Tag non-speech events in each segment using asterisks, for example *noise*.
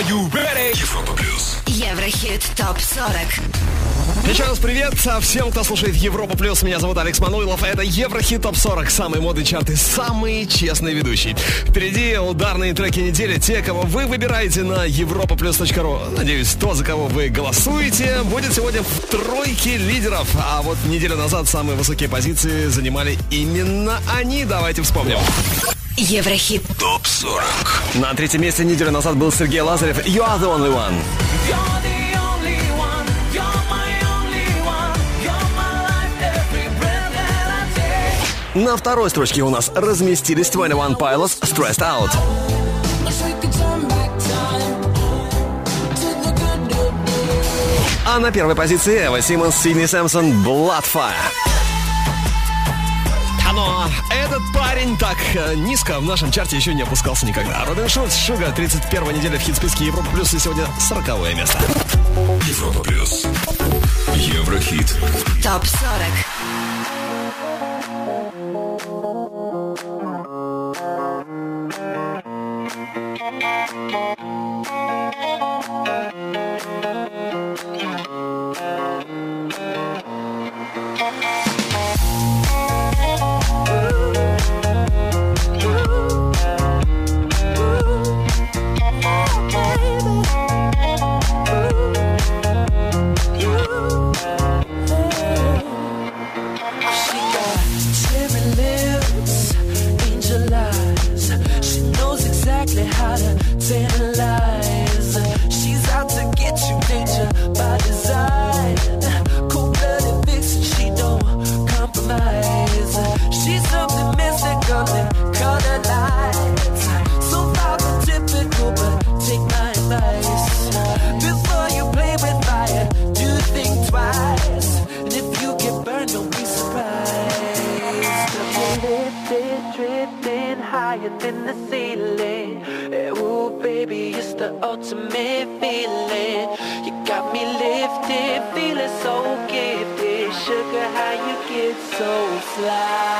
Are you ready? Европа плюс. Еврохит ТОП-40 Еще раз привет всем, кто слушает Европа Плюс. Меня зовут Алекс Мануилов. Это Еврохит Топ 40. Самые модные чарты, самые честные ведущие. Впереди ударные треки недели. Те, кого вы выбираете на europaplus.ru. Надеюсь, то, за кого вы голосуете, будет сегодня в тройке лидеров. А вот неделю назад самые высокие позиции занимали именно они. Давайте вспомним. Еврохит Топ 40. На третьем месте неделю назад был Сергей Лазарев. You are the only one. На второй строчке у нас разместились 21 Pilots Stressed Out. А на первой позиции Эва Симмонс, Сидни Сэмпсон, Bloodfire. Но Этот парень так э, низко в нашем чарте еще не опускался никогда. Робин Шульц, Шуга, 31 неделя в хит-списке Европа Плюс, и сегодня 40 место. Европа Плюс. Еврохит. Топ 40. The ultimate feeling. You got me lifted, feeling so gifted. Sugar, how you get so fly?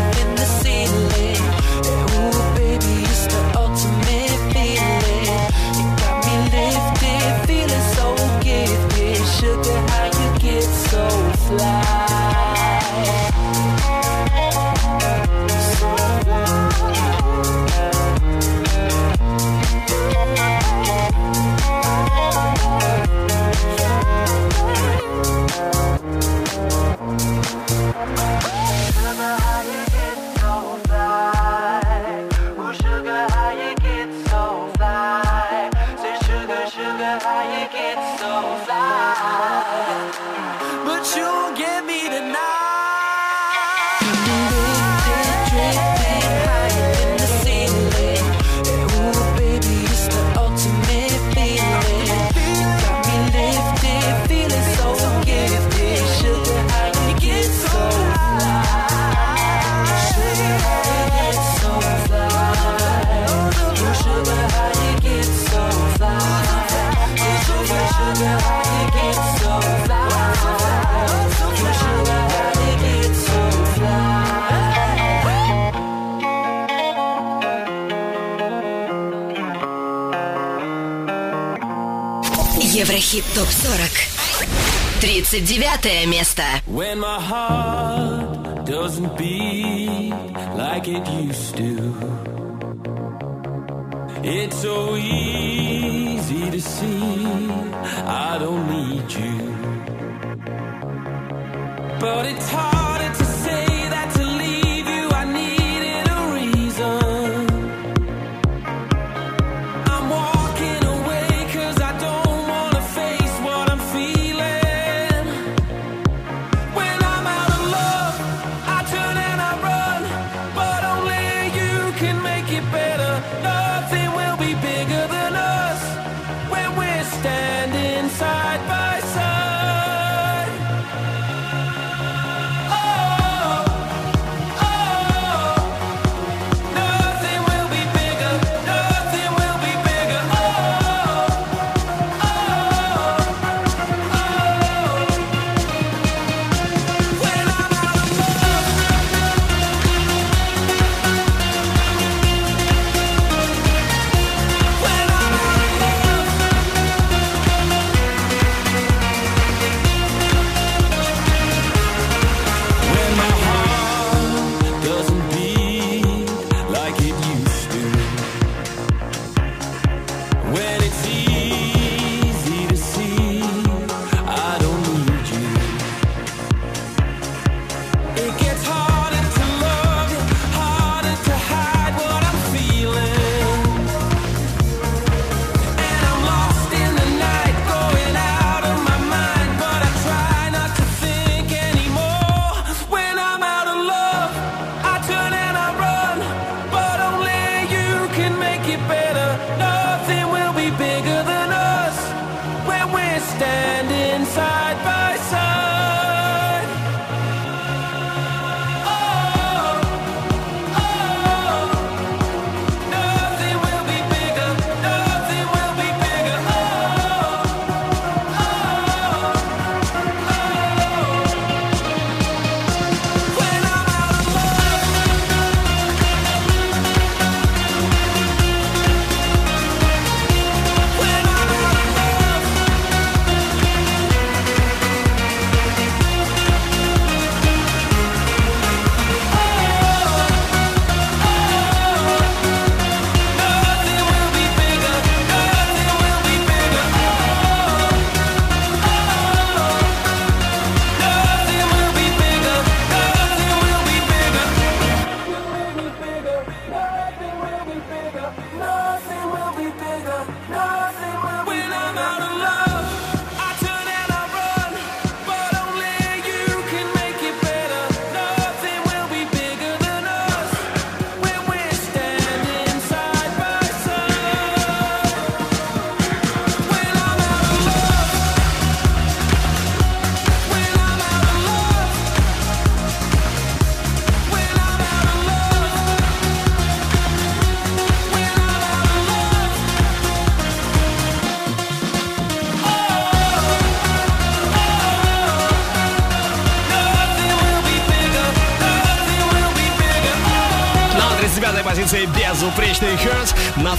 Хит ТОП 40 39 место. When my heart doesn't beat like it used to It's so easy to see I don't need you. But it's hard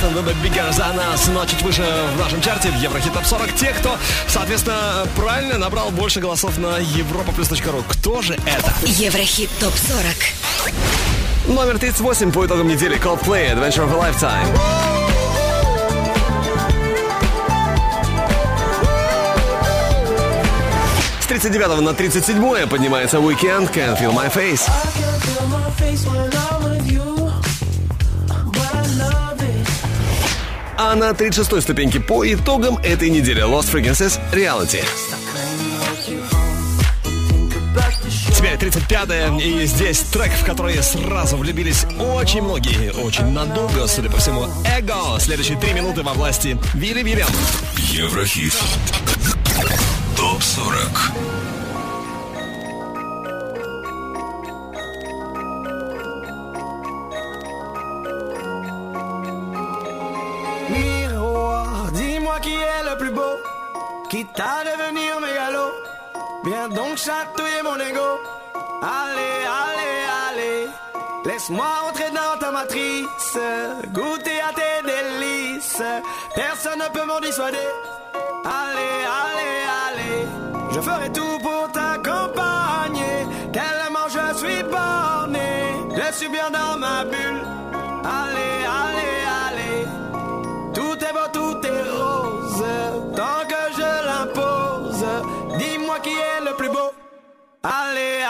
Джексон, Люба Биггер за нас ночить выше в нашем чарте в Еврохит Топ 40. Те, кто, соответственно, правильно набрал больше голосов на европа ру. Кто же это? Еврохит Топ 40. Номер 38 по итогам недели Coldplay Adventure of a Lifetime. С 39 на 37 поднимается Weekend Can't Feel My Face. а на 36-й ступеньке по итогам этой недели Lost Frequencies Reality. Теперь 35-е, и здесь трек, в который сразу влюбились очень многие, очень надолго, судя по всему, Эго. Следующие три минуты во власти Вилли Вильям. Еврохит. quitte à devenir mégalo. Viens donc chatouiller mon ego. Allez, allez, allez. Laisse-moi entrer dans ta matrice, goûter à tes délices. Personne ne peut m'en dissuader. Allez, allez, allez. Je ferai tout pour t'accompagner. Tellement je suis borné. Je suis bien dans ma bulle. 阿里。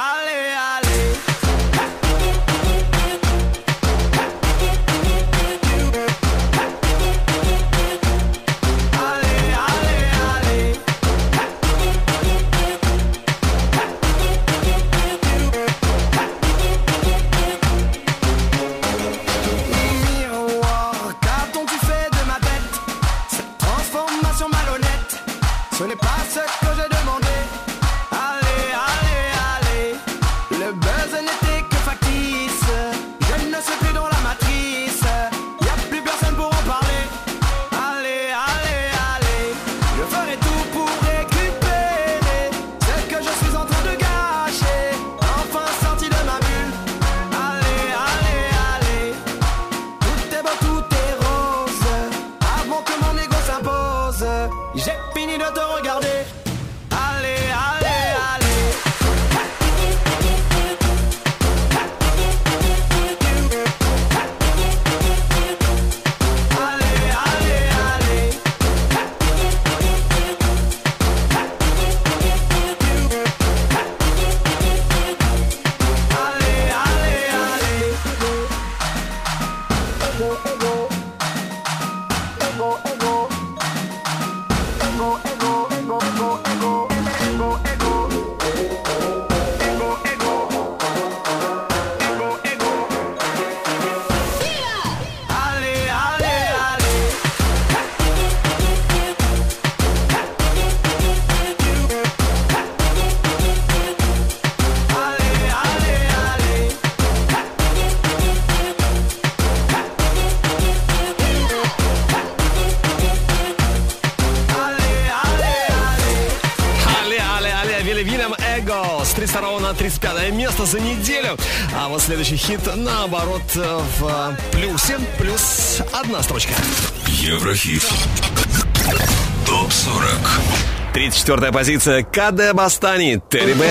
34 позиция Каде Бастани, Терри Б.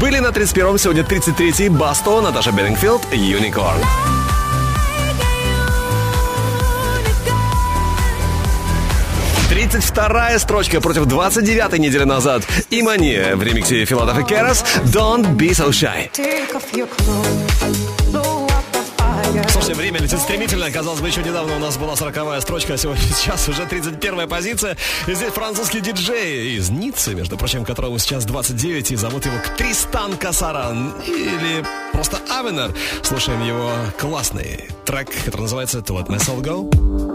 Были на 31-м, сегодня 33-й Басто, Наташа Беннингфилд, Юникорн. Тридцать вторая строчка против 29-й недели назад. Имани в ремиксе Филадов и Керас «Don't be so shy». Слушайте, время летит стремительно. Казалось бы, еще недавно у нас была 40 строчка, а сегодня *laughs* сейчас уже 31 позиция. И здесь французский диджей из Ниццы, между прочим, которому сейчас 29, и зовут его Тристан Касаран. Или просто Авенер. Слушаем его классный трек, который называется «To Let Myself Go».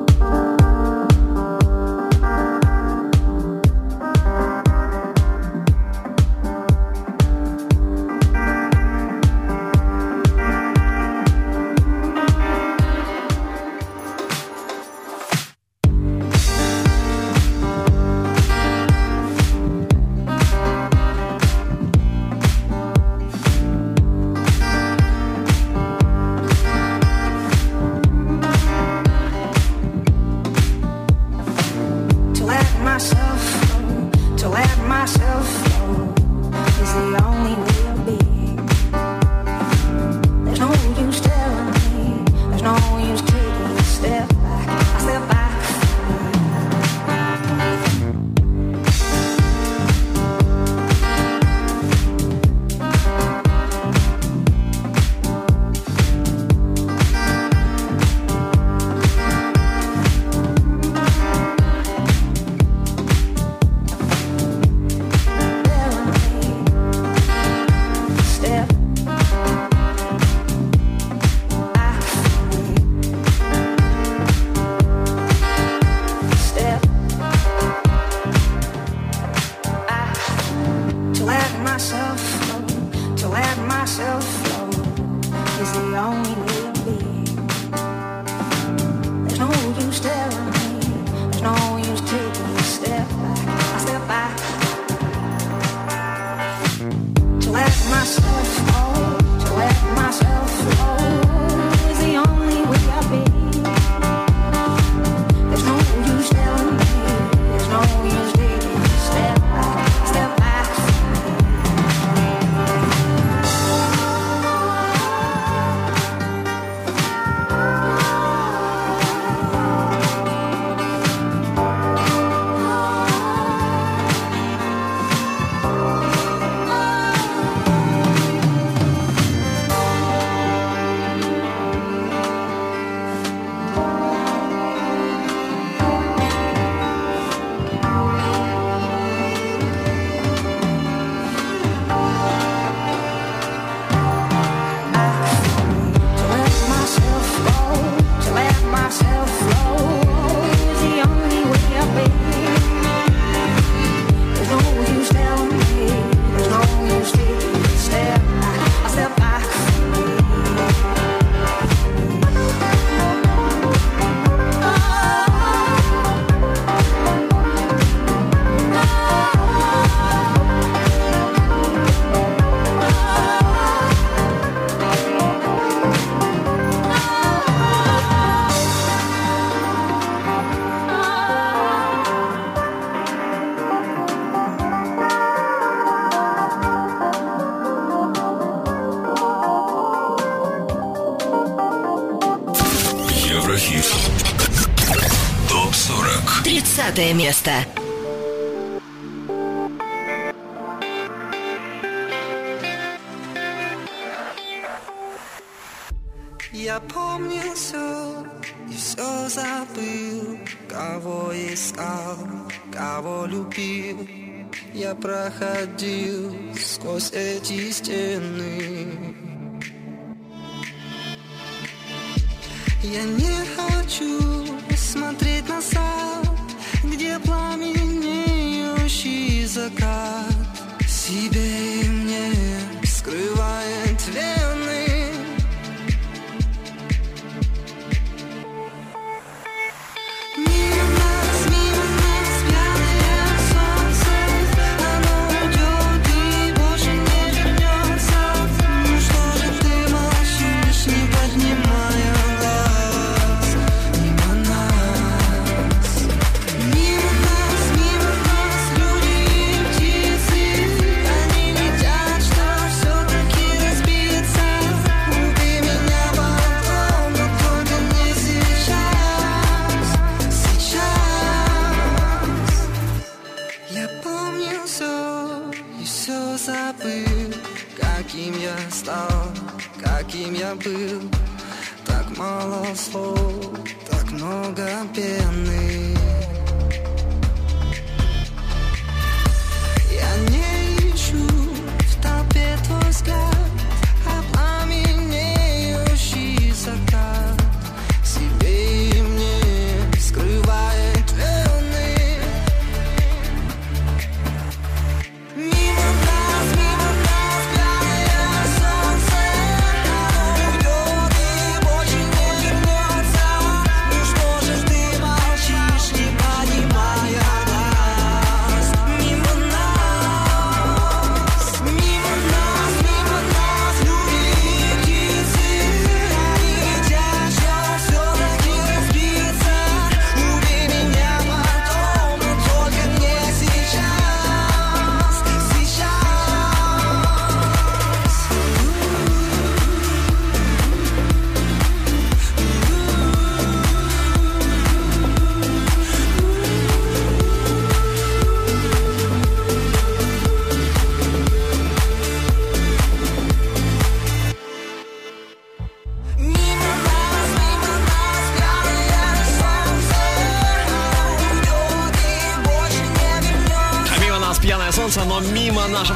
Место.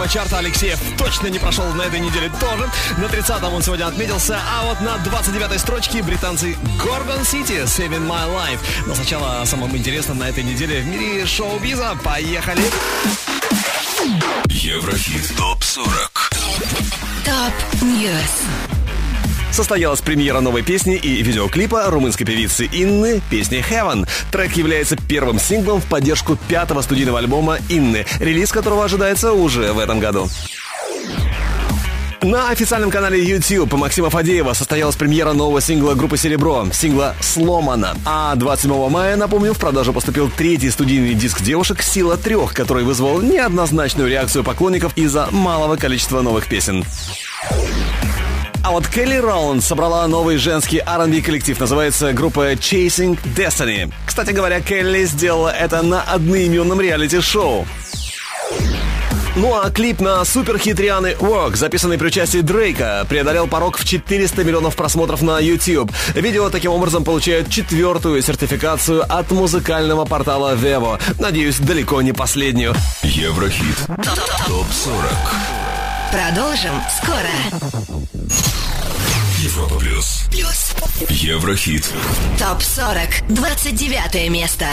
Нашего чарта Алексеев точно не прошел на этой неделе тоже. На 30-м он сегодня отметился, а вот на 29-й строчке британцы Gorgon City Saving My Life. Но сначала о самом интересном на этой неделе в мире шоу-биза. Поехали! Еврохит. Топ 40. Состоялась премьера новой песни и видеоклипа румынской певицы Инны песни Heaven. Трек является первым синглом в поддержку пятого студийного альбома Инны, релиз которого ожидается уже в этом году. На официальном канале YouTube Максима Фадеева состоялась премьера нового сингла группы «Серебро», сингла «Сломано». А 27 мая, напомню, в продажу поступил третий студийный диск девушек «Сила трех», который вызвал неоднозначную реакцию поклонников из-за малого количества новых песен. А вот Келли Раунд собрала новый женский R&B коллектив, называется группа Chasing Destiny. Кстати говоря, Келли сделала это на одноименном реалити-шоу. Ну а клип на суперхит Рианы Work, записанный при участии Дрейка, преодолел порог в 400 миллионов просмотров на YouTube. Видео таким образом получает четвертую сертификацию от музыкального портала Vevo. Надеюсь, далеко не последнюю. Еврохит. Топ 40. Продолжим скоро. Европа плюс. Плюс. Еврохит. Топ 40. 29 место.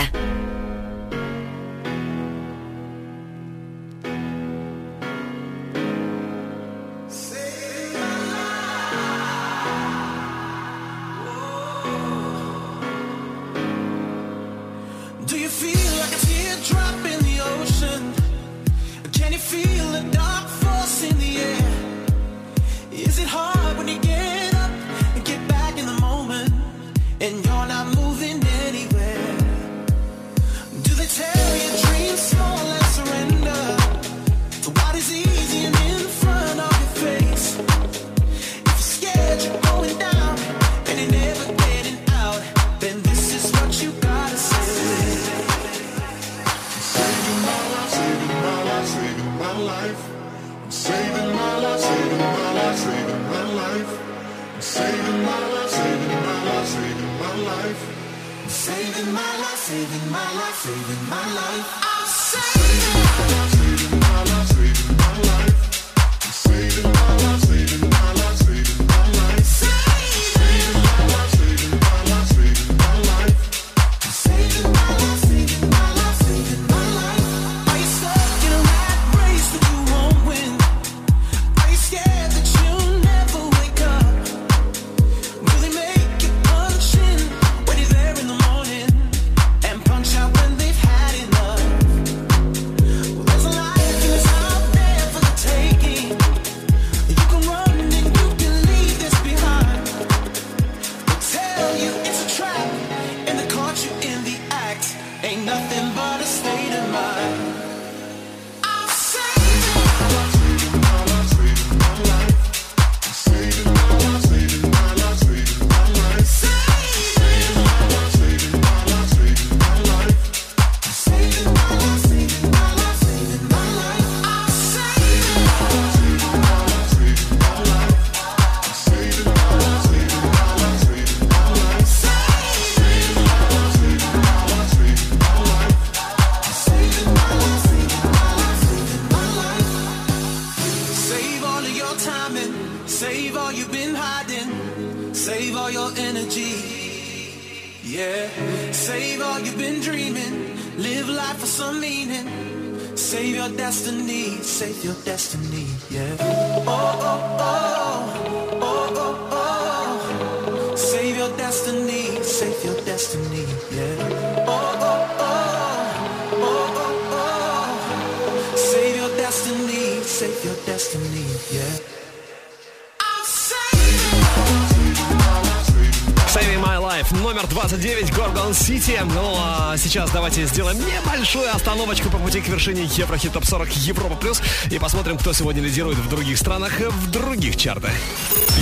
Вершине Еврохит Топ 40 Европа Плюс и посмотрим, кто сегодня лидирует в других странах, в других чартах.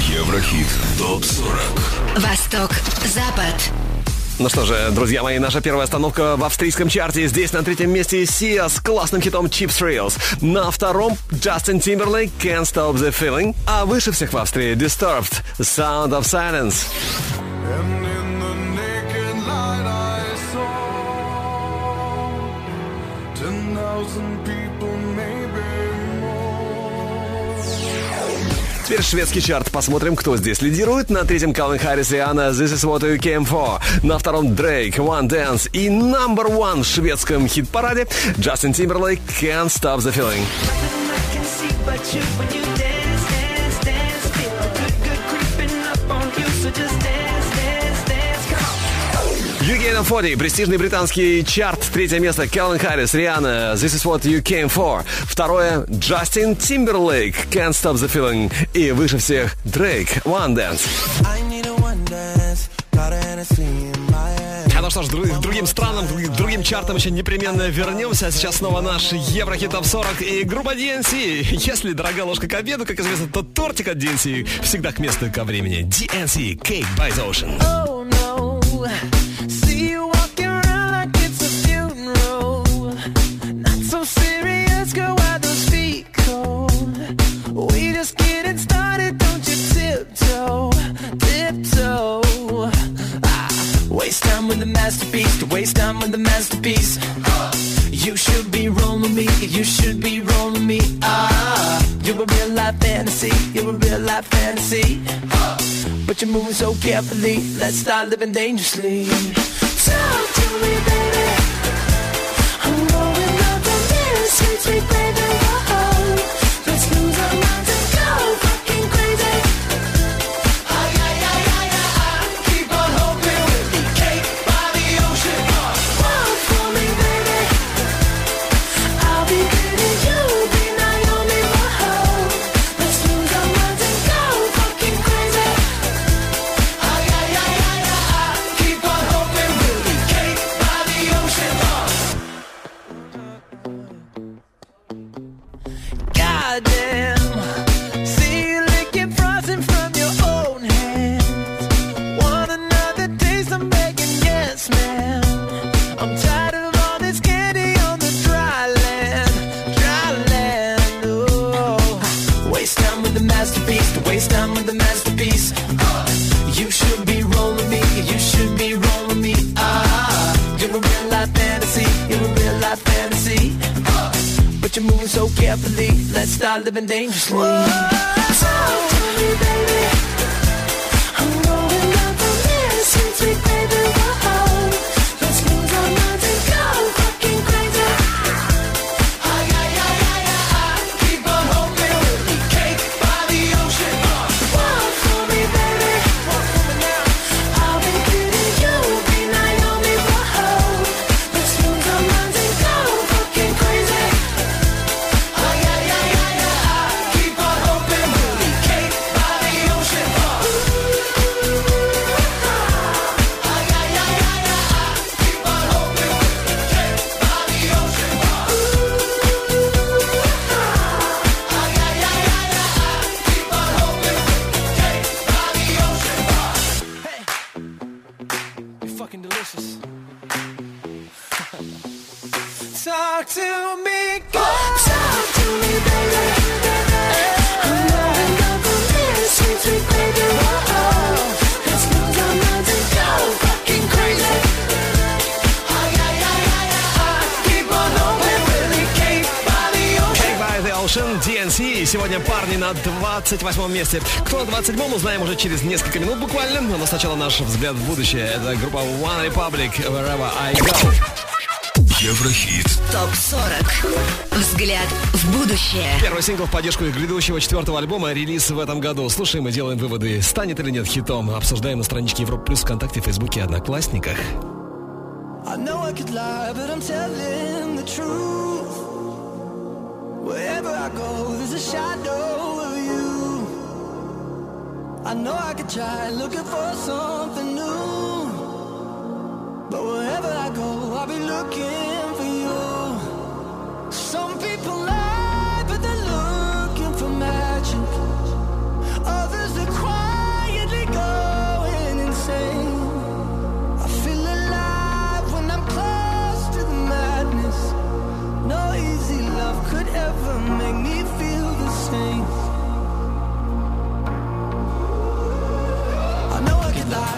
Еврохит ТОП-40 Восток, Запад. Ну что же, друзья мои, наша первая остановка в австрийском чарте. Здесь на третьем месте Сия с классным хитом Cheap Thrills. На втором Justin Timberlake Can't Stop the Feeling. А выше всех в Австрии Disturbed Sound of Silence. Шведский чарт. Посмотрим, кто здесь лидирует. На третьем Калвин Харрис и Анна This is what you came for. На втором Дрейк One Dance. И number one в шведском хит-параде Justin Timberlake Can't Stop the Feeling. На 40, престижный британский чарт, третье место Калвин Харрис, Риhanna, This is what you came for. Второе, Джастин Тимберлейк, Can't Stop the Feeling. И выше всех, Дрейк, One Dance. One. А ну что ж, дру- к другим странам, к другим чартам еще непременно вернемся. А сейчас снова наш Еврохит Топ 40 и группа DNC. Если дорогая ложка к обеду, как известно, то тортик от DNC всегда к месту и ко времени. DNC Cake by the Ocean. Oh no, fantasy, you're a real life fantasy. But you're moving so carefully. Let's start living dangerously. Talk to me, baby. I'm going up the mirror, sweet, sweet baby. Living dangerously. Ocean, DNC. Сегодня парни на 28 месте. Кто на 27 узнаем уже через несколько минут буквально. Но сначала наш взгляд в будущее. Это группа One Republic, Wherever I Go. Еврохит. ТОП-40. Взгляд в будущее. Первый сингл в поддержку их грядущего четвертого альбома, релиз в этом году. Слушаем и делаем выводы, станет или нет хитом. Обсуждаем на страничке Европа Плюс ВКонтакте, Фейсбуке и Одноклассниках. I know I could lie, but I'm telling the truth. Wherever I go, there's a shadow of you. I know I could try looking for something new. But wherever I go, I'll be looking for you. Some people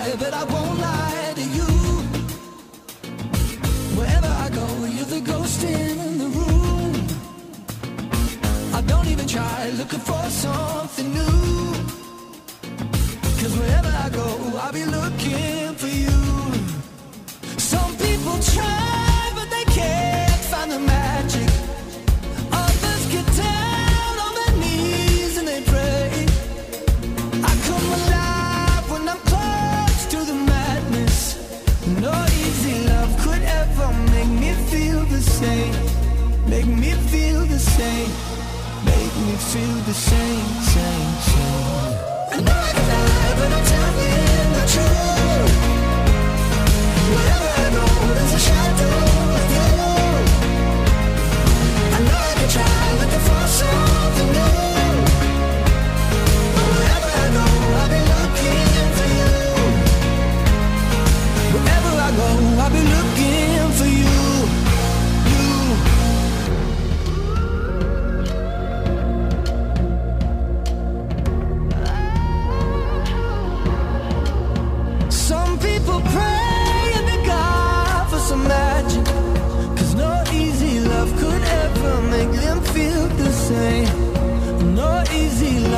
lie, but I won't lie to you. Wherever I go, you're the ghost in the room. I don't even try looking for something new. Cause wherever I go, I'll be looking for you. Some people try, same. Make me feel the same. Make me feel the same, same, same. I know I lie, but I'm telling the truth. Wherever I go, there's a shadow. I know I can try looking for something new.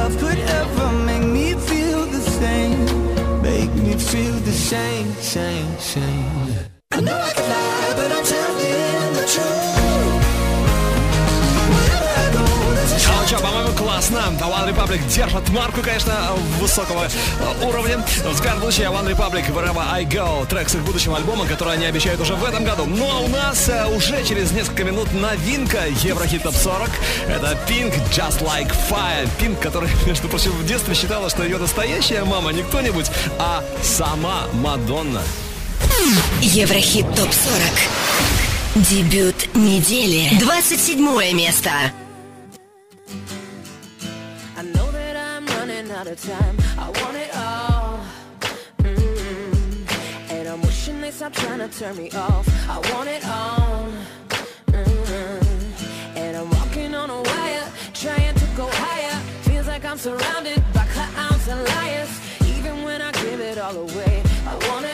Love could ever make me feel the same. Make me feel the same, same, same. I know I can lie, but I'm telling классно. One Republic держит марку, конечно, высокого э, уровня. Взгляд в будущее One Republic, Wherever I Go. Трек с их будущего альбома, который они обещают уже в этом году. Ну а у нас э, уже через несколько минут новинка Еврохит Топ 40. Это Pink Just Like Fire. Pink, который, *laughs* между прочим, в детстве считала, что ее настоящая мама не кто-нибудь, а сама Мадонна. Еврохит ТОП-40. Дебют недели. 27 место. Out of time. I want it all. Mm. And I'm wishing they stop trying to turn me off. I want it all. Mm. And I'm walking on a wire, trying to go higher. Feels like I'm surrounded by clowns and liars. Even when I give it all away, I want it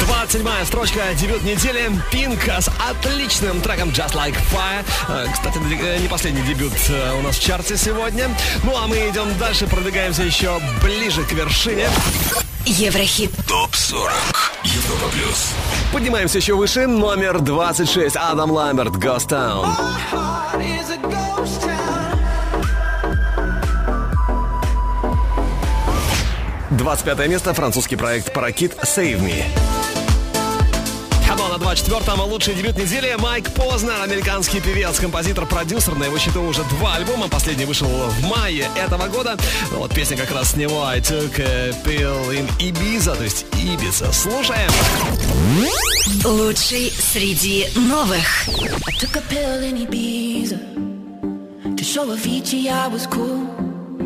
27 строчка, дебют недели. Пинка с отличным треком Just Like Fire. Э, Кстати, э, не последний дебют э, у нас в чарте сегодня. Ну а мы идем дальше, продвигаемся еще ближе к вершине. Еврохит. ТОП 40. Европа плюс. Поднимаемся еще выше. Номер 26. Адам Ламберт, Ghost Town. Town. 25 место. Французский проект Паракит Save Me. На 24-м. Лучший дебют недели. Майк Познер, американский певец, композитор, продюсер. На его счету уже два альбома. Последний вышел в мае этого года. Вот песня как раз с него I took a pill in Ibiza, то есть Ибица. Слушаем. Лучший среди новых. I took a pill in Ibiza to show Avicii I was cool.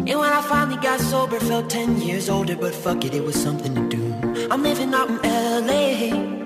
And when I finally got sober, felt 10 years older, but fuck it, it was something to do. I'm living out in LA.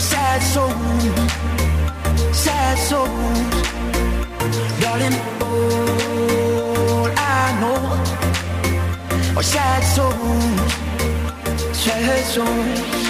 sad soul. Sad soul, Darling, all I know Are sad souls. Sad souls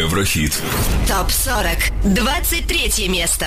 Еврохит. Топ 40. 23 место.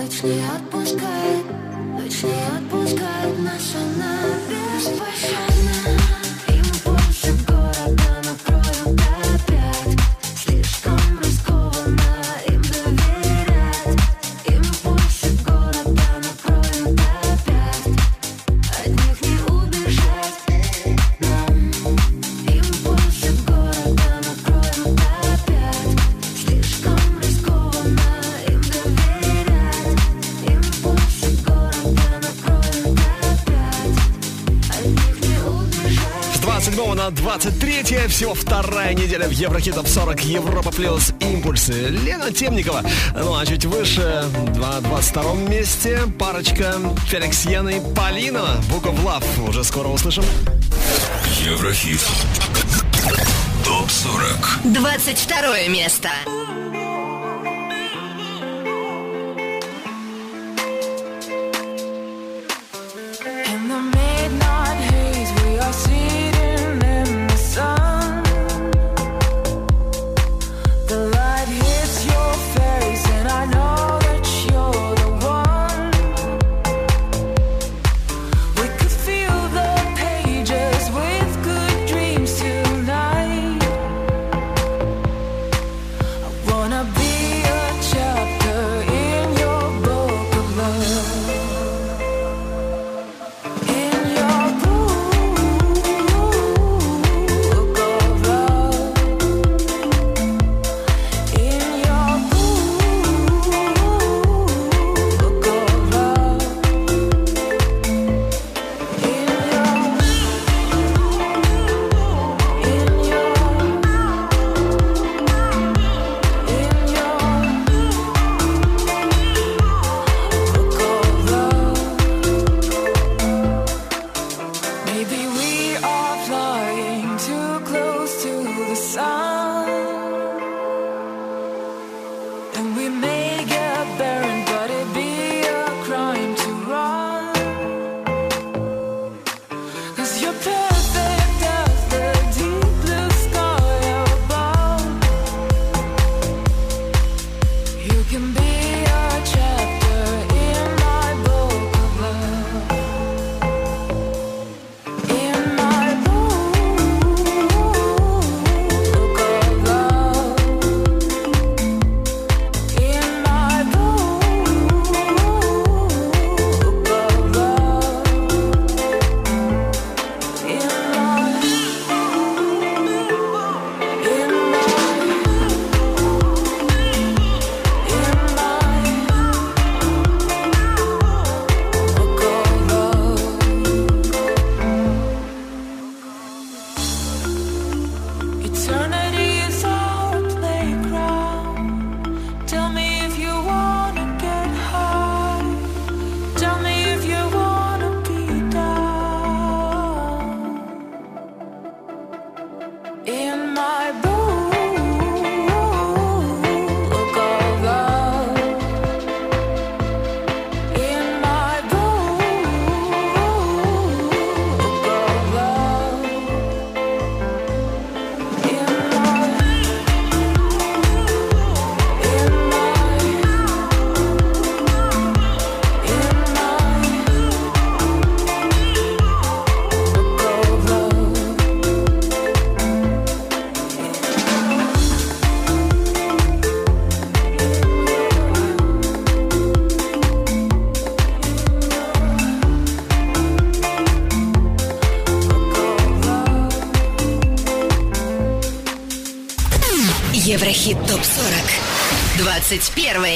Ночь не отпускает Ночь не отпускает нас, она беспощадна Импульсы всего вторая неделя в Еврохит Топ 40 Европа Плюс Импульсы. Лена Темникова. Ну а чуть выше, на 22 месте, парочка Феликс Яна и Полина. Book of Love. Уже скоро услышим. Еврохит. Топ 40. 22 место.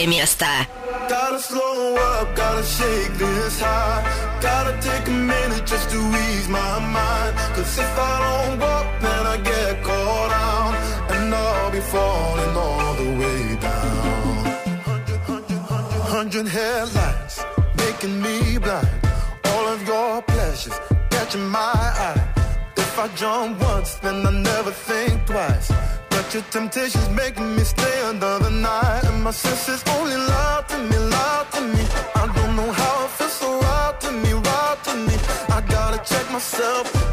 21 место. Gotta slow up, gotta shake this high. Gotta take a minute just to ease my mind. Cause if I don't walk, then I get caught out. And I'll be falling all the way down. Hundred, hundred, hundred, hundred headlights making me blind. All of your pleasures catching my eye. If I jump once, then I never think twice. But your temptation's making me stay another night. And my senses only lie to me, lie to me. I don't know how it feels so right to me, right to me. I gotta check myself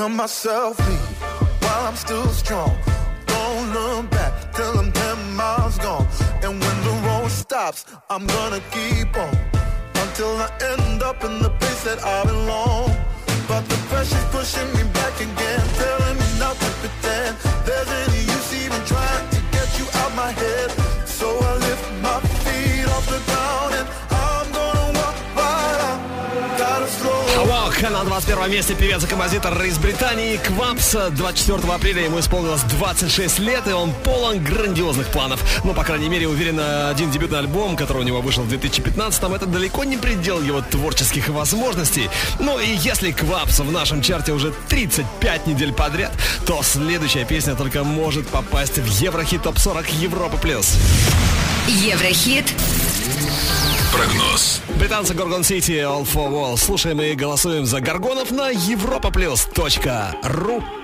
Tell myself leave while I'm still strong. Don't look back till I'm 10 miles gone. And when the road stops, I'm gonna keep on until I end up in the place that I belong. But the pressure's pushing me back again, telling me not to pretend there's any use even trying to get you out my head. Walk на 21 месте певец и композитор из Британии Квапс. 24 апреля ему исполнилось 26 лет, и он полон грандиозных планов. Ну, по крайней мере, уверен, один дебютный альбом, который у него вышел в 2015-м, это далеко не предел его творческих возможностей. Ну и если Квапс в нашем чарте уже 35 недель подряд, то следующая песня только может попасть в Еврохит Топ 40 Европа Плюс. Еврохит Прогноз. Британцы Горгон Сити All for Wall. Слушаем и голосуем за Горгонов на europaplus.ru These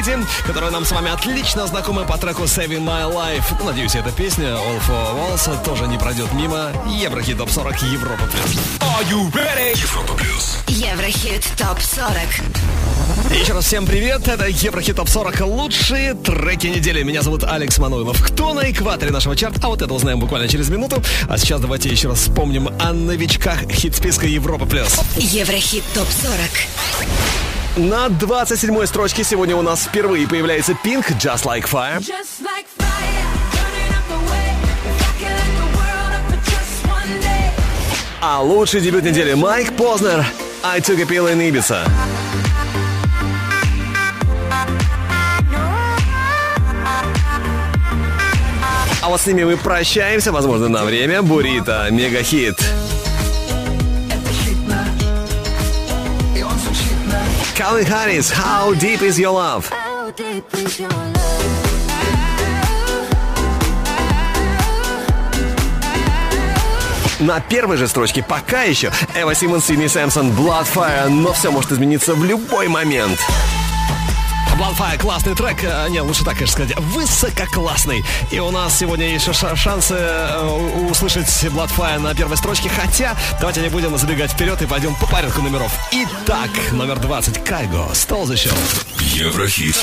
Сити, которая нам с вами отлично знакома по треку Saving My Life. Ну, Надеюсь, эта песня All for Walls тоже не пройдет мимо Еврохит Топ 40 Европа Плюс. Are you ready? Европа плюс. Еврохит ТОП-40 Еще раз всем привет, это Еврохит Топ 40 лучшие треки недели. Меня зовут Алекс Мануилов. Кто на экваторе нашего чарта? А вот это узнаем буквально через минуту. А сейчас давайте еще раз вспомним о новичках хит-списка Европа Плюс. Еврохит ТОП-40 На 27-й строчке сегодня у нас впервые появляется Pink Just Like Fire. Just like fire. А лучший дебют недели Майк Познер I Took a Pill in Ibiza. А вот с ними мы прощаемся, возможно, на время. Бурита, мега-хит. Calvin Harris, How Deep Is Your Love? На первой же строчке пока еще Эва Симмонс, Сидни Сэмпсон, Bloodfire, но все может измениться в любой момент. Bloodfire классный трек, э, не, лучше так, конечно, сказать, высококлассный. И у нас сегодня есть еще ша- шансы э, услышать Bloodfire на первой строчке, хотя давайте не будем забегать вперед и пойдем по порядку номеров. Итак, номер 20, Кайго, Stole the Show. Еврохит.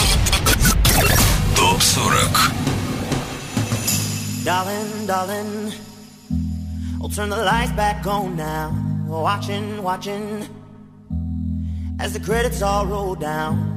Топ 40. Darling, darling, I'll turn the lights back on now. Watching, watching, as the credits all roll down.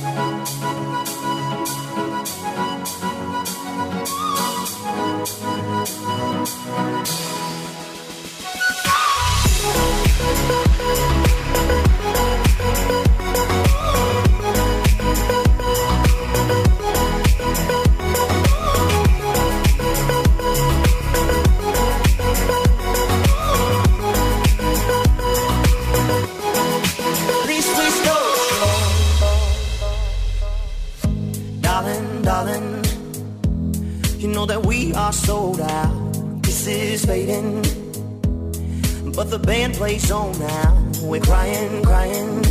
Música that we are sold out. This is fading, but the band plays on now. We're crying, crying.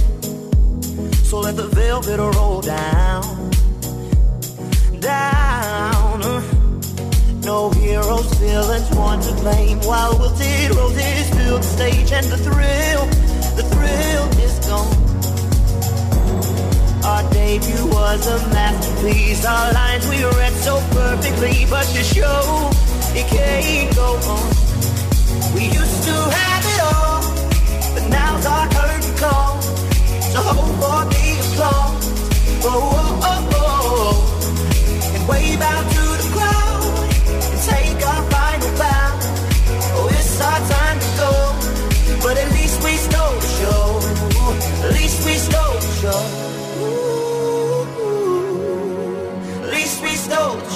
So let the velvet roll down, down. No heroes, villains, one to blame. While wilted roses fill the stage, and the thrill, the thrill is gone. Debut was a masterpiece. Our lines we read so perfectly, but the show it can't go on. We used to have it all, but now's our curtain call. So hold for the applause. Oh, oh, oh, oh, oh. And wave out to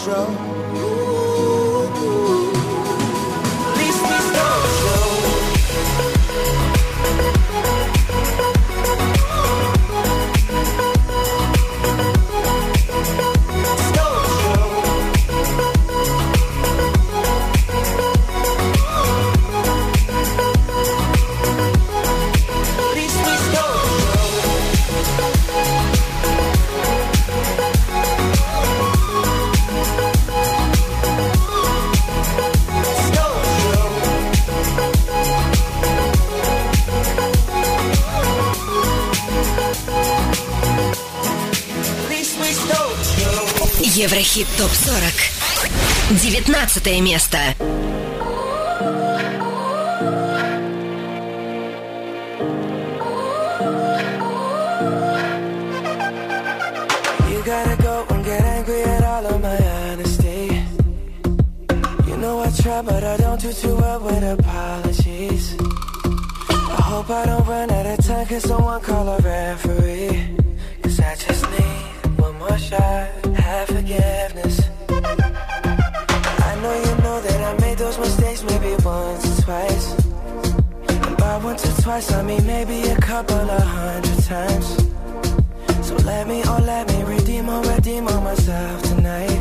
show. Еврохит ТОП-40. 19 место. You gotta go and get angry at all of my honesty. You know I try, but I don't do too well with apologies. I hope I don't run out of time, cause someone call a referee. Twice, I mean maybe a couple of hundred times. So let me, oh let me redeem or redeem on myself tonight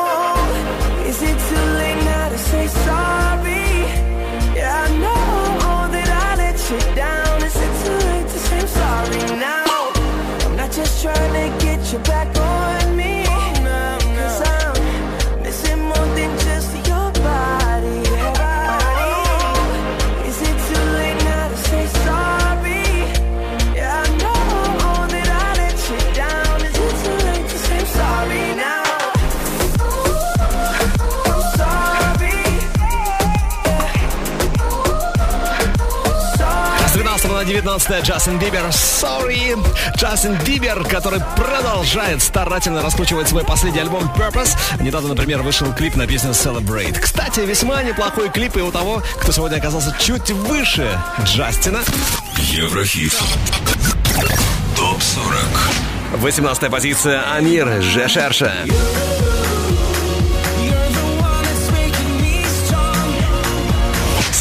say sorry? Yeah, I know that I let you down. Is it too late to say I'm sorry now? I'm not just trying to get you back on me. 19 Джастин Бибер. Sorry. Джастин Бибер, который продолжает старательно раскручивать свой последний альбом Purpose. Недавно, например, вышел клип на песню Celebrate. Кстати, весьма неплохой клип и у того, кто сегодня оказался чуть выше Джастина. Еврохит. Топ 40. 18 позиция. Амир Жешерша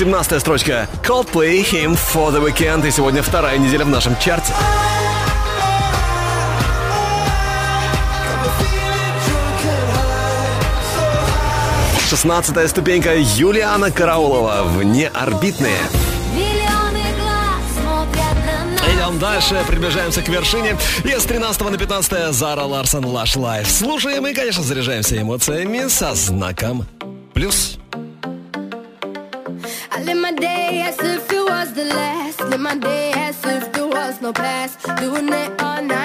17 строчка Coldplay Hymn for the Weekend И сегодня вторая неделя в нашем чарте 16 ступенька Юлиана Караулова «Внеорбитные». Идем дальше, приближаемся к вершине. И с 13 на 15 Зара Ларсон Lush Life. Слушаем и, конечно, заряжаемся эмоциями со знаком плюс. Live my day as if there was no past. Doing it all night,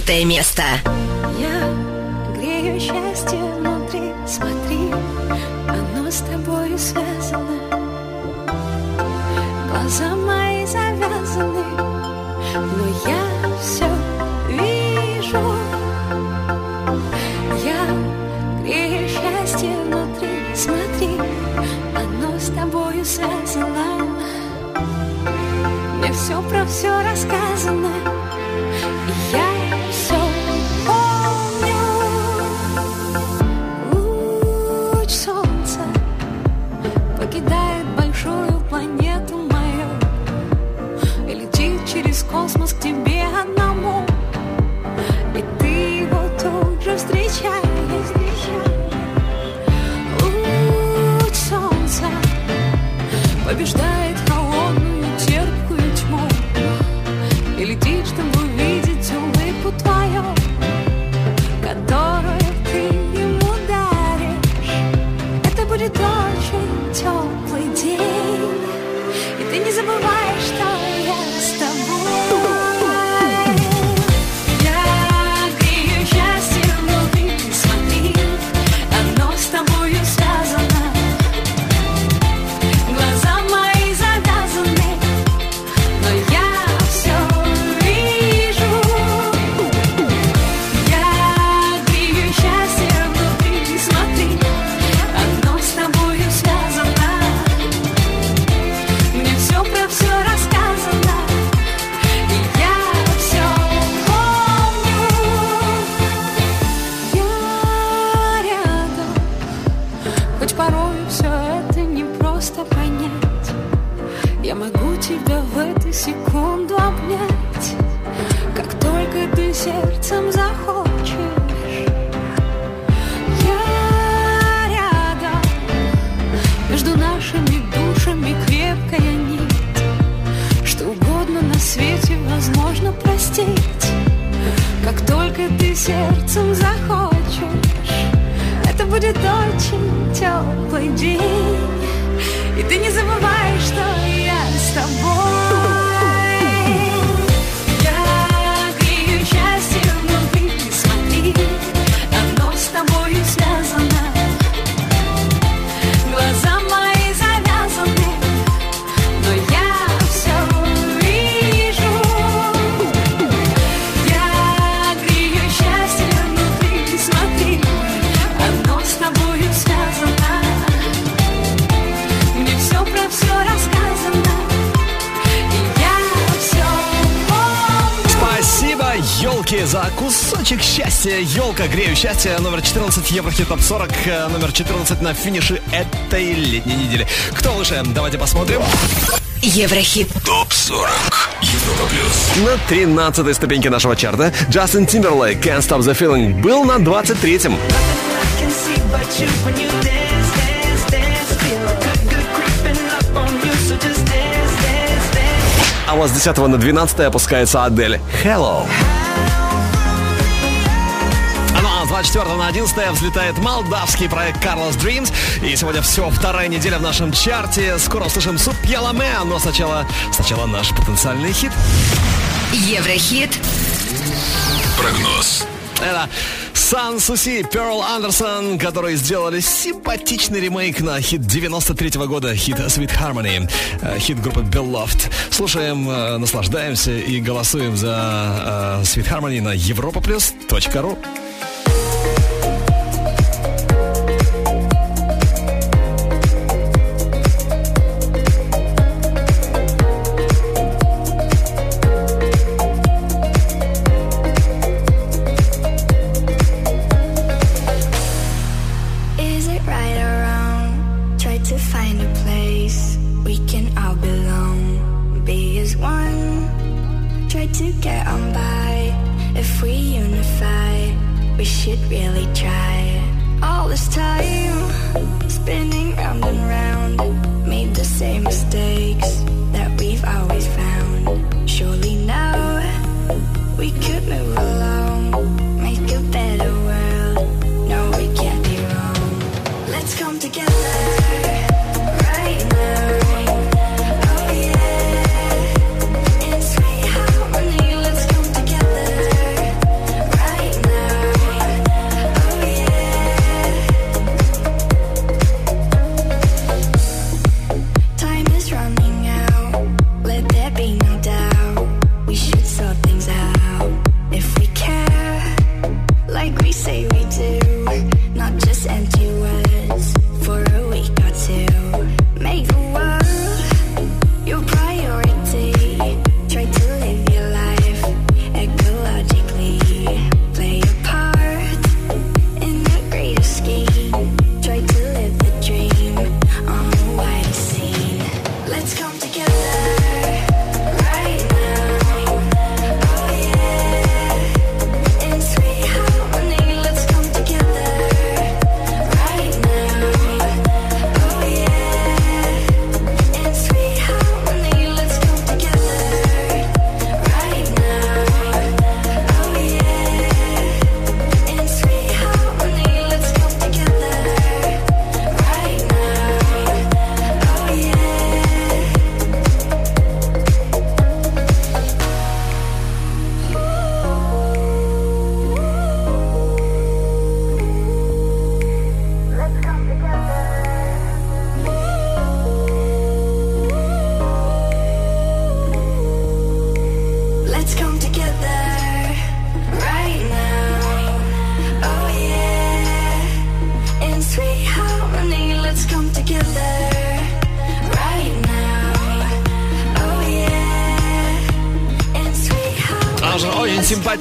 15 место. тут же встречаясь У солнца побеждает сердцем за Фончик счастья, елка, грею счастье, номер 14, Еврохит Топ 40, э, номер 14 на финише этой летней недели. Кто выше? Давайте посмотрим. Еврохит. Топ 40. Европа плюс. На 13 ступеньке нашего чарта Джастин Тимберлейк Can't Stop the Feeling был на 23-м. А у вас с 10 на 12 опускается Адель. Hello. Hello. 24 на 11 взлетает молдавский проект Carlos Dreams. И сегодня все, вторая неделя в нашем чарте. Скоро услышим Суп Яламе, но ну, а сначала, сначала наш потенциальный хит. Еврохит. Прогноз. Это Сан Суси, Перл Андерсон, которые сделали симпатичный ремейк на хит 93 -го года, хит Sweet Harmony, э, хит группы Beloved. Слушаем, э, наслаждаемся и голосуем за э, Sweet Harmony на европа.ру.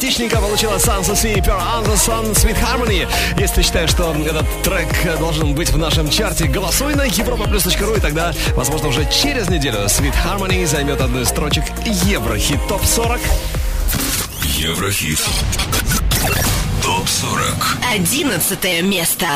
романтичненько получила Sansa C и Пер Андерсон Sweet Harmony. Если считаешь, что этот трек должен быть в нашем чарте, голосуй на europaplus.ru, и тогда, возможно, уже через неделю Sweet Harmony займет одну из строчек Еврохит ТОП-40. Еврохит ТОП-40 11 место.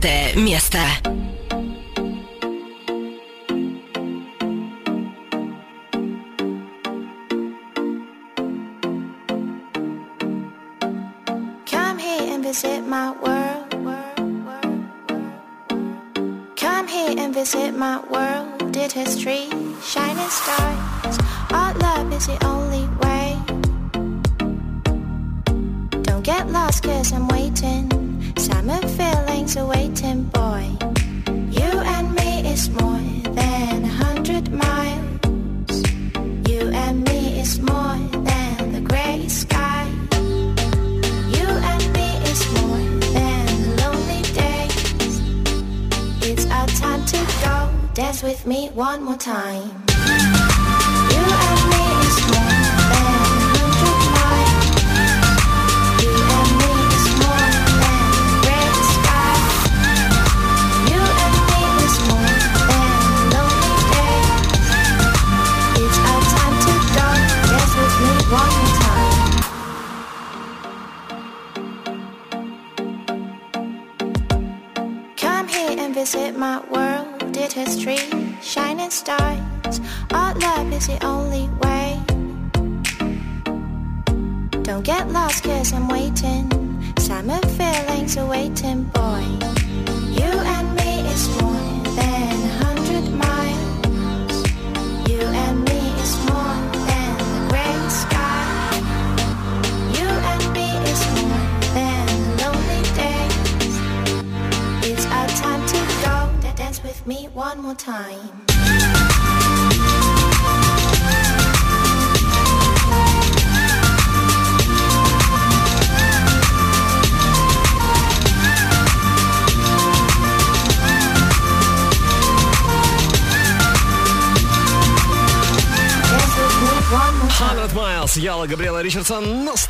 девятое место.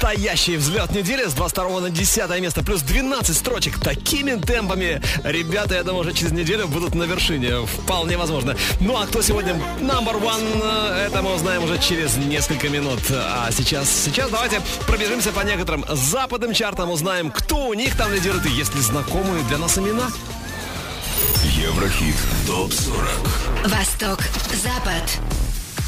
настоящий взлет недели с 22 на 10 место. Плюс 12 строчек такими темпами. Ребята, я думаю, уже через неделю будут на вершине. Вполне возможно. Ну а кто сегодня number one, это мы узнаем уже через несколько минут. А сейчас, сейчас давайте пробежимся по некоторым западным чартам, узнаем, кто у них там лидирует и есть ли знакомые для нас имена. Еврохит ТОП-40 Восток, Запад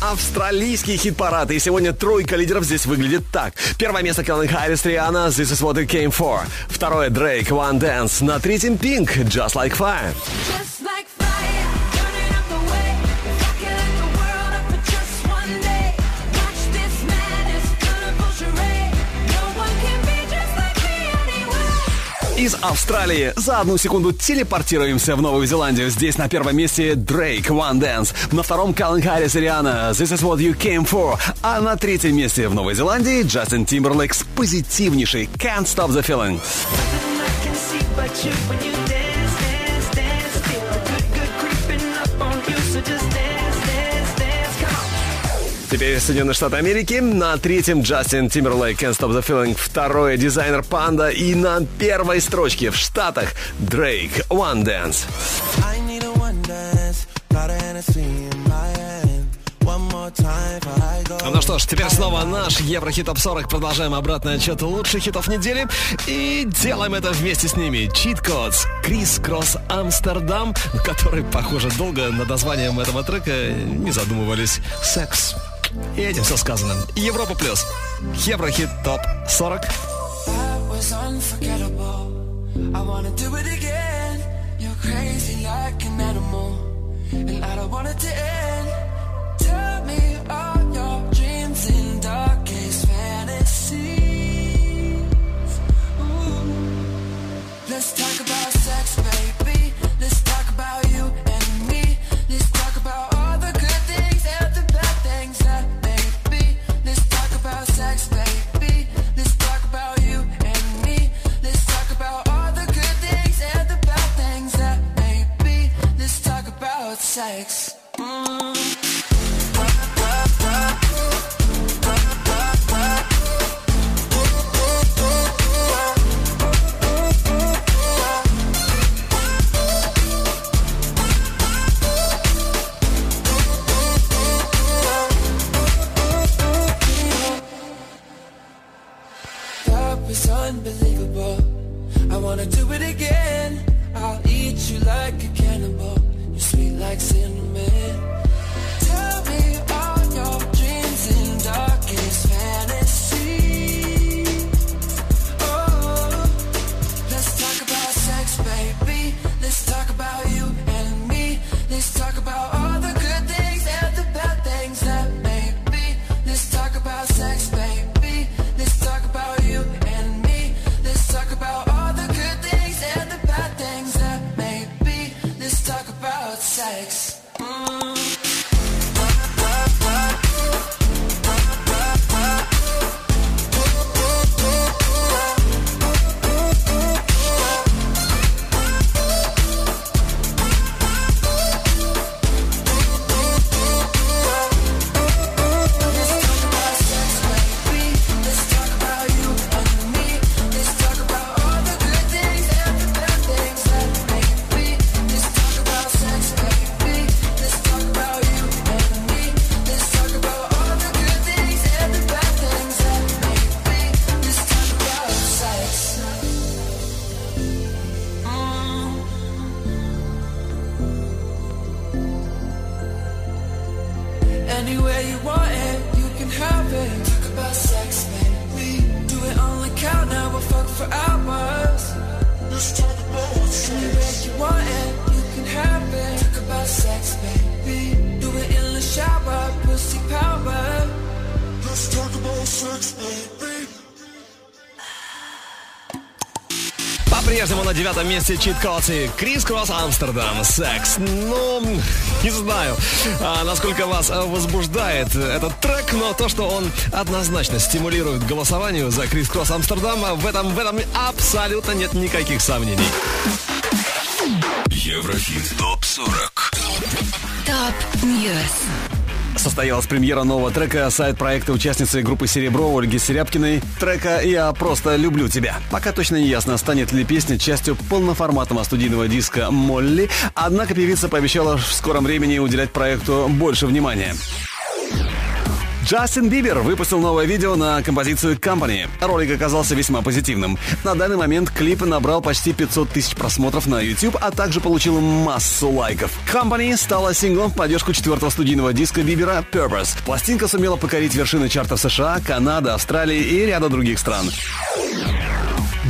австралийский хит-парад. И сегодня тройка лидеров здесь выглядит так. Первое место Кэлен Харрис, Риана, This is what it came for. Второе Дрейк, One Dance. На третьем Пинк, Just Like Fire. Just Из Австралии за одну секунду телепортируемся в Новую Зеландию. Здесь на первом месте Дрейк, One Dance. На втором Каллен Харрис и Риана, This is what you came for. А на третьем месте в Новой Зеландии Джастин Тимберлейк с позитивнейшей Can't Stop the Feeling. Теперь Соединенные Штаты Америки. На третьем Джастин Тимберлейк Can't Stop the Feeling. Второе дизайнер Панда. И на первой строчке в Штатах Дрейк One Dance. Ну что ж, теперь снова наш Еврохит Топ 40. Продолжаем обратный отчет лучших хитов недели. И делаем это вместе с ними. Cheat Codes, Крис Кросс Амстердам, который, похоже, долго над названием этого трека не задумывались. Секс. И этим все сказано. Европа плюс. Еврохит Топ 40. That was unforgettable. I wanna do it again. You're crazy like an animal, and I don't want it to end. Tell me all sex. That was unbelievable. I wanna do it again. Like cinnamon. Месте Cheat Codes и Kris Kross Amsterdam. Секс. Ну, не знаю, а, насколько вас а, возбуждает этот трек, но то, что он однозначно стимулирует голосование за Kris Kross Amsterdam, в этом, в этом абсолютно нет никаких сомнений. Еврохит ТОП-40 Top News. Состоялась премьера нового трека сайд-проекта участницы группы «Серебро» Ольги Серябкиной. Трека «Я просто люблю тебя». Пока точно не ясно, станет ли песня частью полноформатного студийного диска «Молли», однако певица пообещала в скором времени уделять проекту больше внимания. Джастин Бибер выпустил новое видео на композицию Company. Ролик оказался весьма позитивным. На данный момент клип набрал почти 500 тысяч просмотров на YouTube, а также получил массу лайков. Company стала синглом в поддержку четвертого студийного диска Бибера Purpose. Пластинка сумела покорить вершины чартов США, Канады, Австралии и ряда других стран.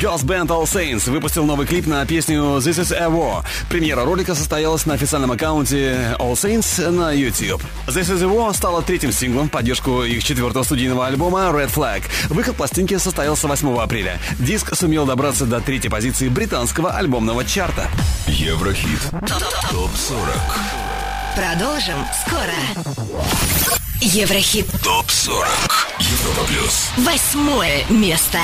Girls Band All Saints выпустил новый клип на песню This Is a War. Премьера ролика состоялась на официальном аккаунте All Saints на YouTube. This Is a War стала третьим синглом в поддержку их четвертого студийного альбома Red Flag. Выход пластинки состоялся 8 апреля. Диск сумел добраться до третьей позиции британского альбомного чарта. Еврохит. Топ-40. Продолжим скоро. Еврохит. Топ-40. Европа плюс. Восьмое место.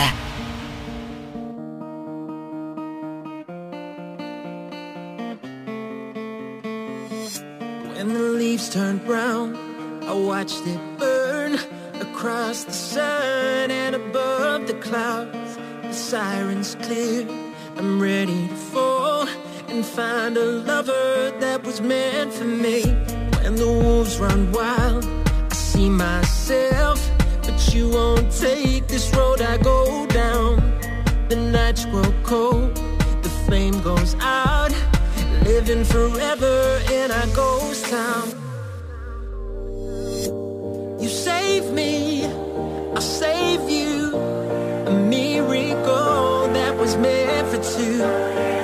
Turned brown, I watched it burn across the sun and above the clouds. The sirens clear. I'm ready to fall and find a lover that was meant for me. When the wolves run wild, I see myself, but you won't take this road I go down. The nights grow cold, the flame goes out, living forever in our ghost town. Save me, I'll save you. A miracle that was meant for two.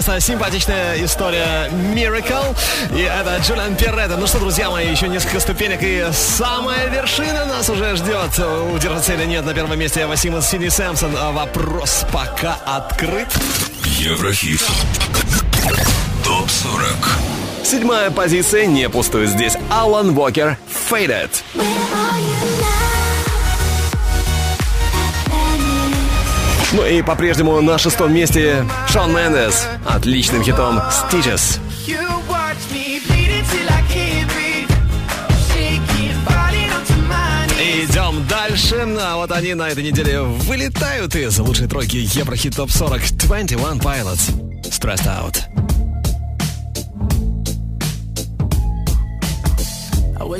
Место. Симпатичная история Miracle. И это Джулиан Перретта. Ну что, друзья мои, еще несколько ступенек и самая вершина нас уже ждет. Удержаться или нет на первом месте Васима Сини Сэмпсон. Вопрос пока открыт. Еврохит. Топ-40. Седьмая позиция не пустует здесь. Алан Уокер Faded. Ну и по-прежнему на шестом месте Шон Мендес отличным хитом Stitches. Идем дальше. А вот они на этой неделе вылетают из лучшей тройки Еврохит Топ 40 21 Pilots. Stressed Out.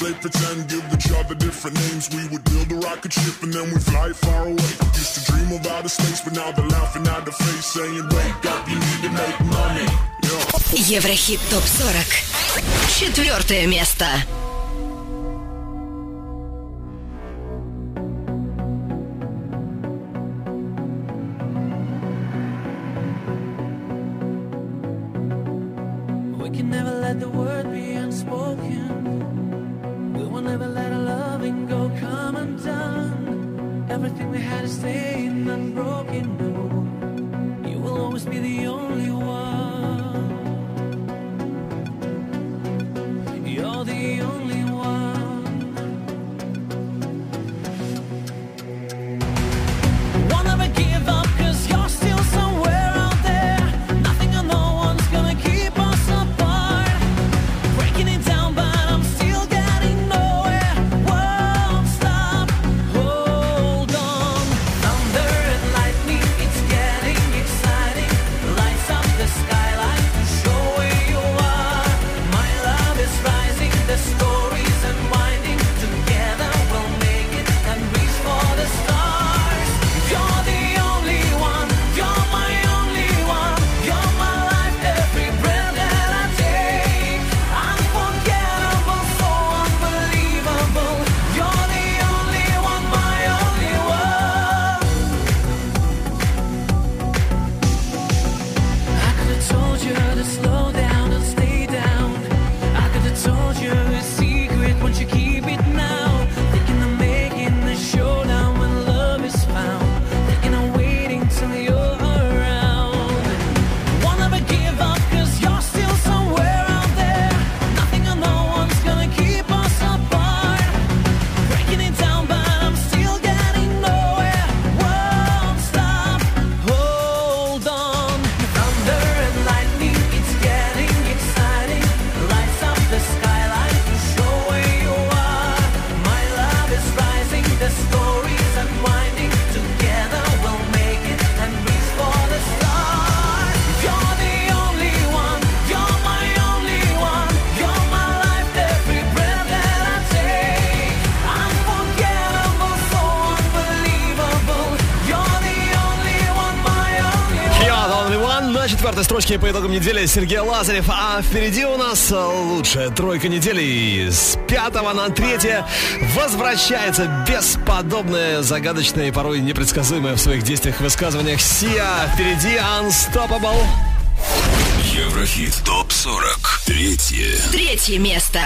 Used to play pretend, give each other different names. We would build a rocket ship and then we fly far away. Used to dream of outer space, but now they're laughing at the face, saying, wake up, you need to make money. Yeah. Еврохит ТОП-40. Четвертое место. We can never let the word be unspoken. Never let our loving go come undone. Everything we had is staying unbroken. Строчке по итогам недели Сергей Лазарев. А впереди у нас лучшая тройка недели. И с пятого на третье возвращается бесподобная, загадочная и порой непредсказуемая в своих действиях и высказываниях Сия. Впереди Unstoppable. Еврохит ТОП-40. Третье. Третье место.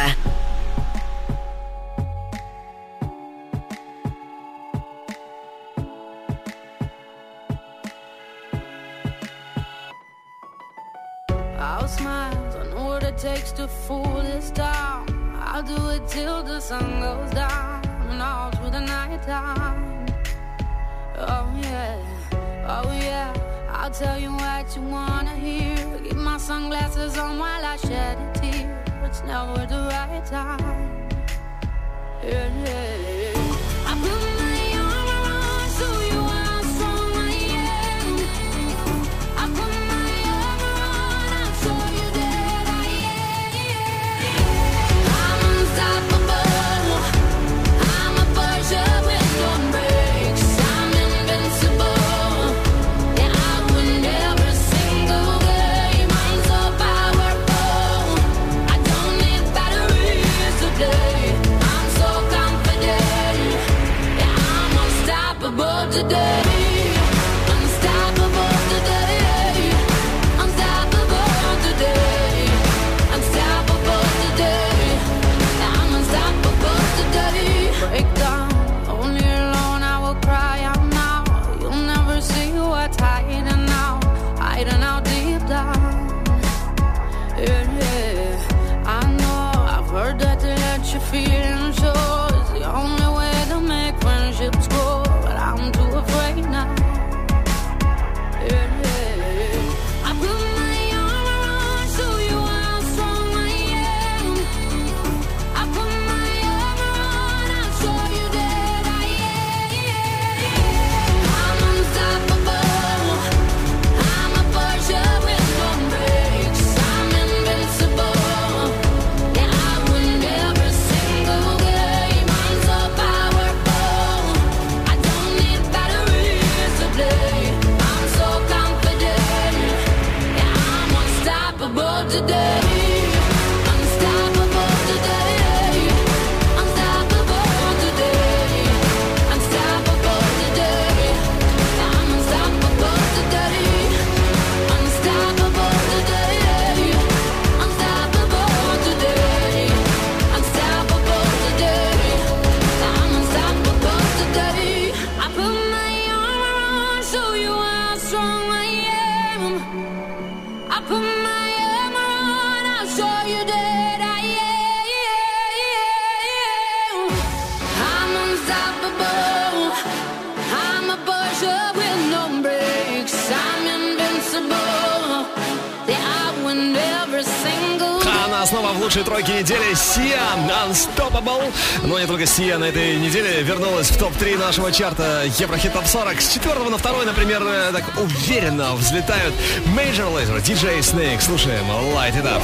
Диего Сия на этой неделе вернулась в топ-3 нашего чарта Еврохит Топ 40. С 4 на 2, например, э, так уверенно взлетают Major Lazer, DJ Snake. Слушаем Light It Up.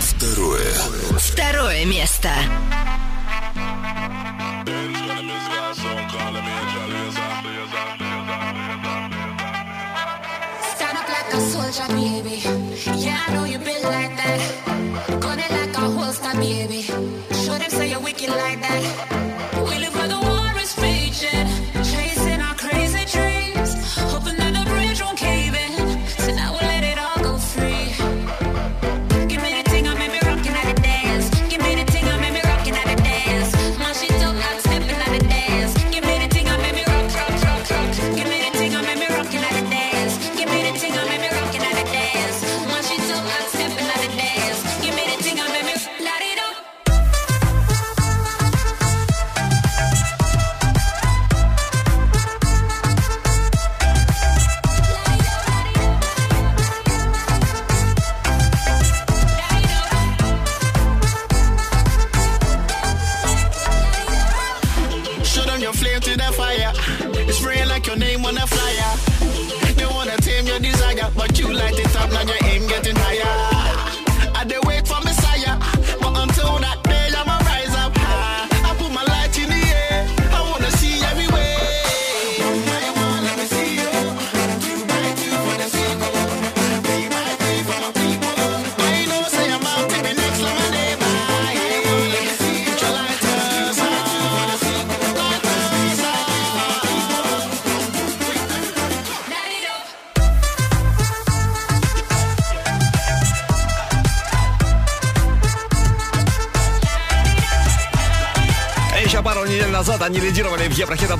Второе. Второе место. Stand up like a soldier,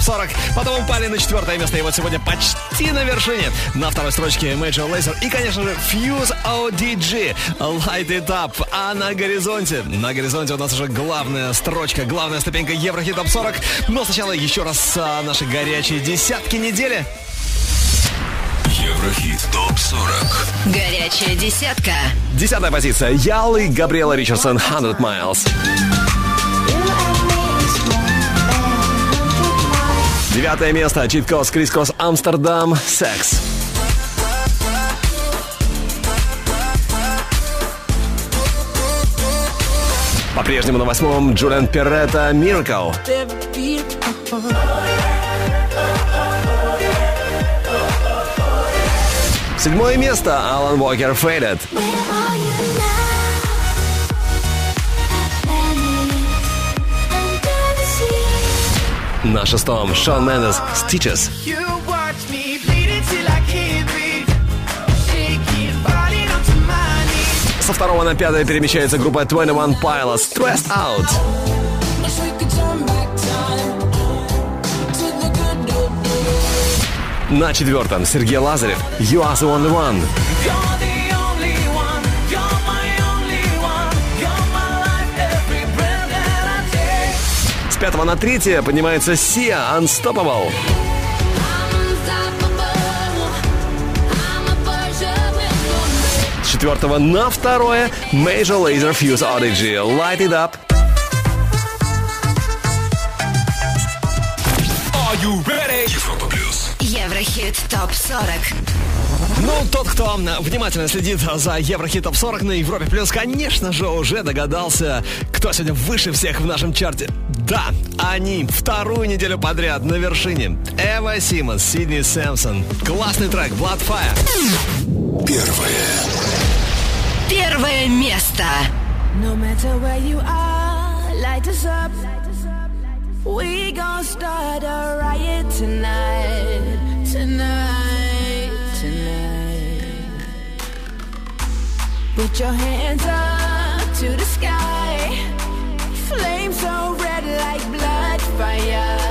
топ-40. Потом упали на четвертое место. И вот сегодня почти на вершине. На второй строчке Major Laser И, конечно же, Fuse ODG. Light It Up. А на горизонте, на горизонте у нас уже главная строчка, главная ступенька Еврохит Топ 40. Но сначала еще раз а, наши горячие десятки недели. Еврохит ТОП 40 Горячая десятка Десятая позиция Ялы Габриэла Ричардсон 100 Miles Девятое место. Читкос, Крискос, Амстердам, Секс. По-прежнему на восьмом Джулиан Перретта Miracle. Седьмое место Алан Уокер Faded. На шестом Шон Мендес Stitches. Со второго на пятое перемещается группа 21 Pilots Stressed Out. На четвертом Сергей Лазарев You Are The Only One. С пятого на третье поднимается Sia Unstoppable. С четвертого на второе Major Lazer Fuse Odyssey Light It Up. Are you ready? Европа Плюс. Еврохит ТОП 40. Ну, тот, кто внимательно следит за Еврохит Топ 40 на Европе Плюс, конечно же, уже догадался, кто сегодня выше всех в нашем чарте. Да, они вторую неделю подряд на вершине. Эва Симмонс, Сидни Сэмпсон. Классный трек Bloodfire. Первое. Первое место. No matter where you are, light us up. We gon' start a riot tonight, tonight, tonight. Put your hands up to the sky. Flames so red like blood fire.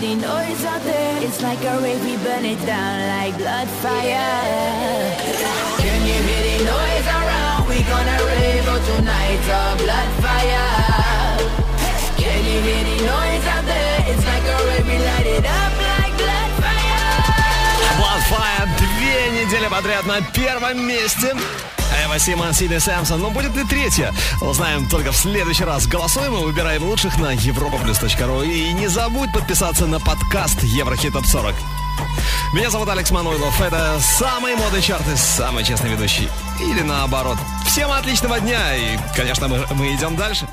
The noise out there? It's like a rave, we burn it down like blood fire. Can you hear the noise around? We gonna rave for tonight's a blood fire. Can you hear the noise out there? It's like a rave, we light it up like blood fire. Bloodfire две недели подряд на первом месте. Эва Симон, Сидни Сэмпсон. Но будет ли третья? Узнаем только в следующий раз. Голосуем и выбираем лучших на europaplus.ru. И не забудь подписаться на подкаст Еврохит Топ 40. Меня зовут Алекс Мануилов. Это самый модный чарт и самый честный ведущий. Или наоборот. Всем отличного дня и, конечно, мы, мы идем дальше.